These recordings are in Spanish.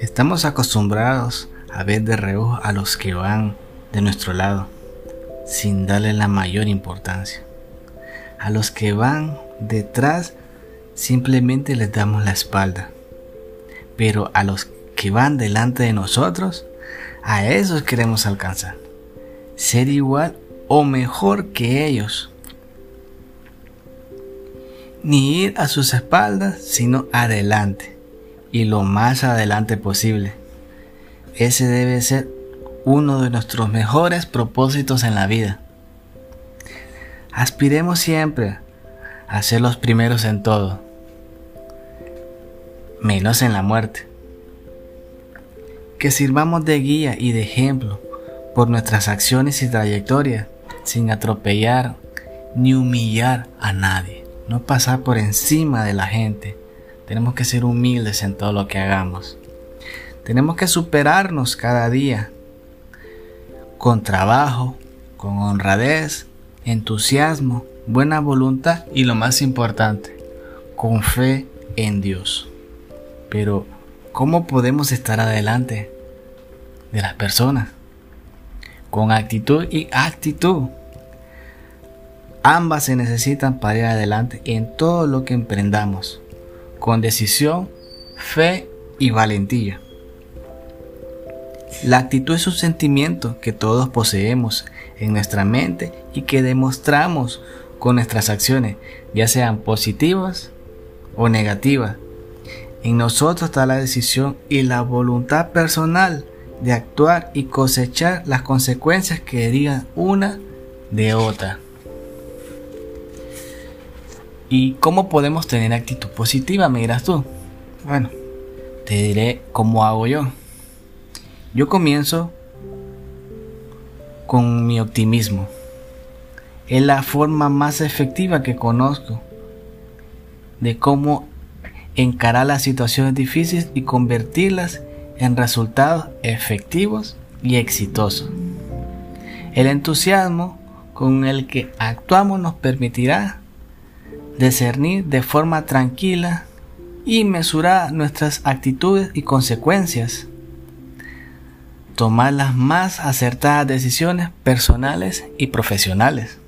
Estamos acostumbrados a ver de reojo a los que van de nuestro lado, sin darle la mayor importancia. A los que van detrás, simplemente les damos la espalda. Pero a los que van delante de nosotros, a esos queremos alcanzar. Ser igual o mejor que ellos. Ni ir a sus espaldas, sino adelante. Y lo más adelante posible. Ese debe ser uno de nuestros mejores propósitos en la vida. Aspiremos siempre a ser los primeros en todo, menos en la muerte. Que sirvamos de guía y de ejemplo por nuestras acciones y trayectorias, sin atropellar ni humillar a nadie, no pasar por encima de la gente. Tenemos que ser humildes en todo lo que hagamos. Tenemos que superarnos cada día con trabajo, con honradez, entusiasmo, buena voluntad y lo más importante, con fe en Dios. Pero, ¿cómo podemos estar adelante de las personas? Con actitud y actitud. Ambas se necesitan para ir adelante en todo lo que emprendamos, con decisión, fe y valentía. La actitud es un sentimiento que todos poseemos en nuestra mente y que demostramos con nuestras acciones, ya sean positivas o negativas. En nosotros está la decisión y la voluntad personal de actuar y cosechar las consecuencias que digan una de otra. ¿Y cómo podemos tener actitud positiva? Me dirás tú. Bueno, te diré cómo hago yo. Yo comienzo con mi optimismo. Es la forma más efectiva que conozco de cómo encarar las situaciones difíciles y convertirlas en resultados efectivos y exitosos. El entusiasmo con el que actuamos nos permitirá discernir de forma tranquila y mesurar nuestras actitudes y consecuencias tomar las más acertadas decisiones personales y profesionales.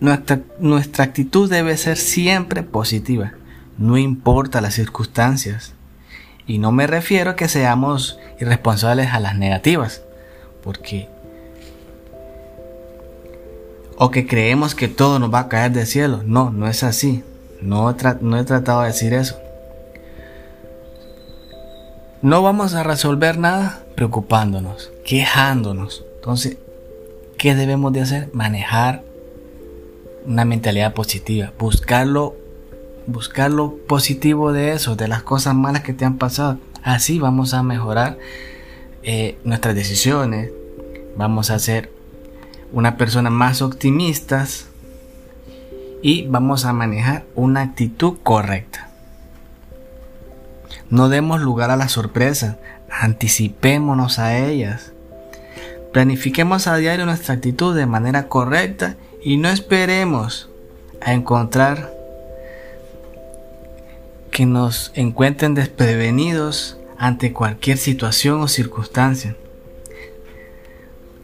Nuestra, nuestra, actitud debe ser siempre positiva, no importa las circunstancias. Y no me refiero a que seamos irresponsables a las negativas, porque... O que creemos que todo nos va a caer del cielo. No, no es así. No, he tratado de decir eso. No vamos a resolver nada preocupándonos, quejándonos. Entonces, ¿qué debemos de hacer? Manejar una mentalidad positiva, buscarlo, buscar lo positivo de eso, de las cosas malas que te han pasado. Así vamos a mejorar eh, nuestras decisiones, vamos a ser una persona más optimistas y vamos a manejar una actitud correcta. No demos lugar a la sorpresa, anticipémonos a ellas. Planifiquemos a diario nuestra actitud de manera correcta y no esperemos a encontrar que nos encuentren desprevenidos ante cualquier situación o circunstancia.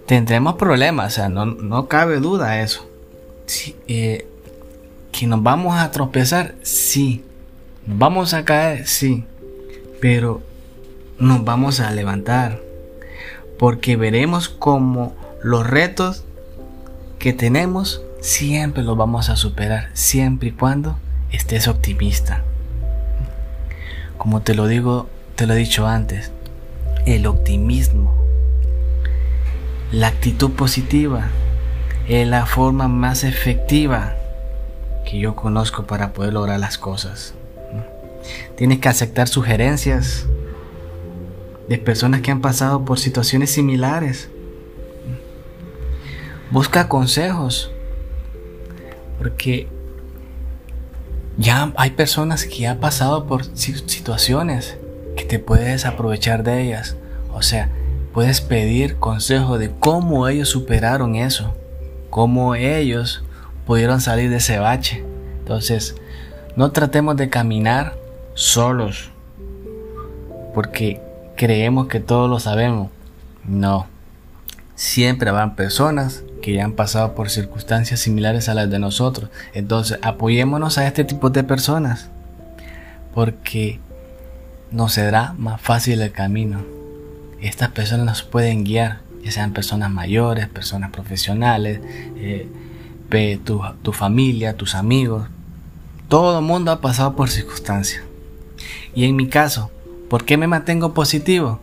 Tendremos problemas, o sea, no, cabe duda eso. Eh, que nos vamos a tropezar, sí. Nos vamos a caer, sí pero nos vamos a levantar porque veremos como los retos que tenemos siempre los vamos a superar, siempre y cuando estés optimista. Como te lo digo, te lo he dicho antes, el optimismo, la actitud positiva es la forma más efectiva que yo conozco para poder lograr las cosas. Tienes que aceptar sugerencias de personas que han pasado por situaciones similares. Busca consejos. Porque ya hay personas que han pasado por situaciones que te puedes aprovechar de ellas. O sea, puedes pedir consejo de cómo ellos superaron eso. Cómo ellos pudieron salir de ese bache. Entonces, no tratemos de caminar solos. porque creemos que todo lo sabemos. No. Siempre habrán personas que ya han pasado por circunstancias similares a las de nosotros. Entonces, apoyémonos a este tipo de personas. Porque nos será más fácil el camino. Estas personas nos pueden guiar, ya sean personas mayores, personas profesionales, eh, tu, tu familia, tus amigos. Todo el mundo ha pasado por circunstancias. Y en mi caso, ¿por qué me mantengo positivo?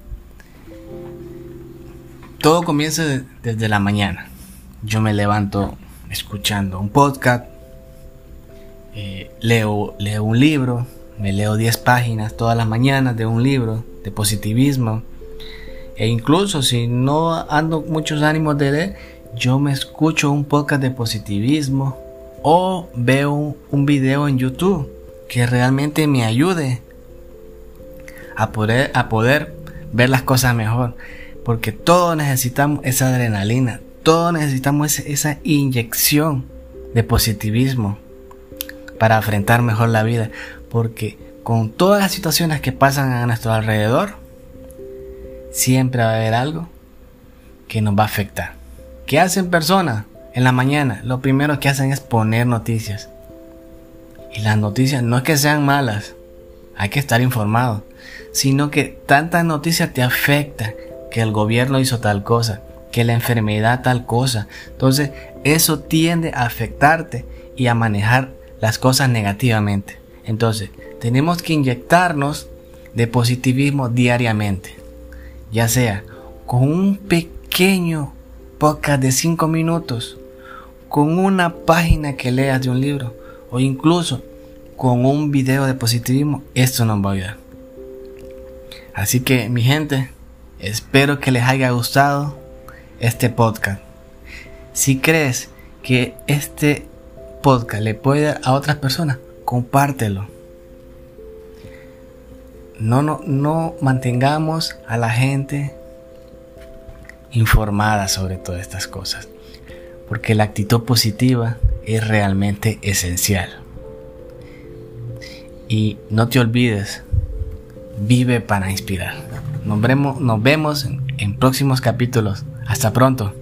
Todo comienza desde la mañana. Yo me levanto escuchando un podcast, eh, leo, leo un libro, me leo 10 páginas todas las mañanas de un libro de positivismo. E incluso si no ando muchos ánimos de leer, yo me escucho un podcast de positivismo o veo un video en YouTube que realmente me ayude a poder, a poder ver las cosas mejor. Porque todos necesitamos esa adrenalina, todos necesitamos esa inyección de positivismo para enfrentar mejor la vida. Porque con todas las situaciones que pasan a nuestro alrededor, siempre va a haber algo que nos va a afectar. ¿Qué hacen personas en la mañana? Lo primero que hacen es poner noticias. Y las noticias no es que sean malas, hay que estar informado, sino que tantas noticias te afectan, que el gobierno hizo tal cosa, que la enfermedad tal cosa. Entonces, eso tiende a afectarte y a manejar las cosas negativamente. Entonces, tenemos que inyectarnos de positivismo diariamente, ya sea con un pequeño podcast de 5 minutos, con una página que leas de un libro o incluso con un video de positivismo, esto nos va a ayudar. Así que mi gente, espero que les haya gustado este podcast. Si crees que este podcast le puede dar a otras personas, compártelo. No, no, no mantengamos a la gente informada sobre todas estas cosas. Porque la actitud positiva es realmente esencial. Y no te olvides, vive para inspirar. Nos vemos, nos vemos en próximos capítulos. Hasta pronto.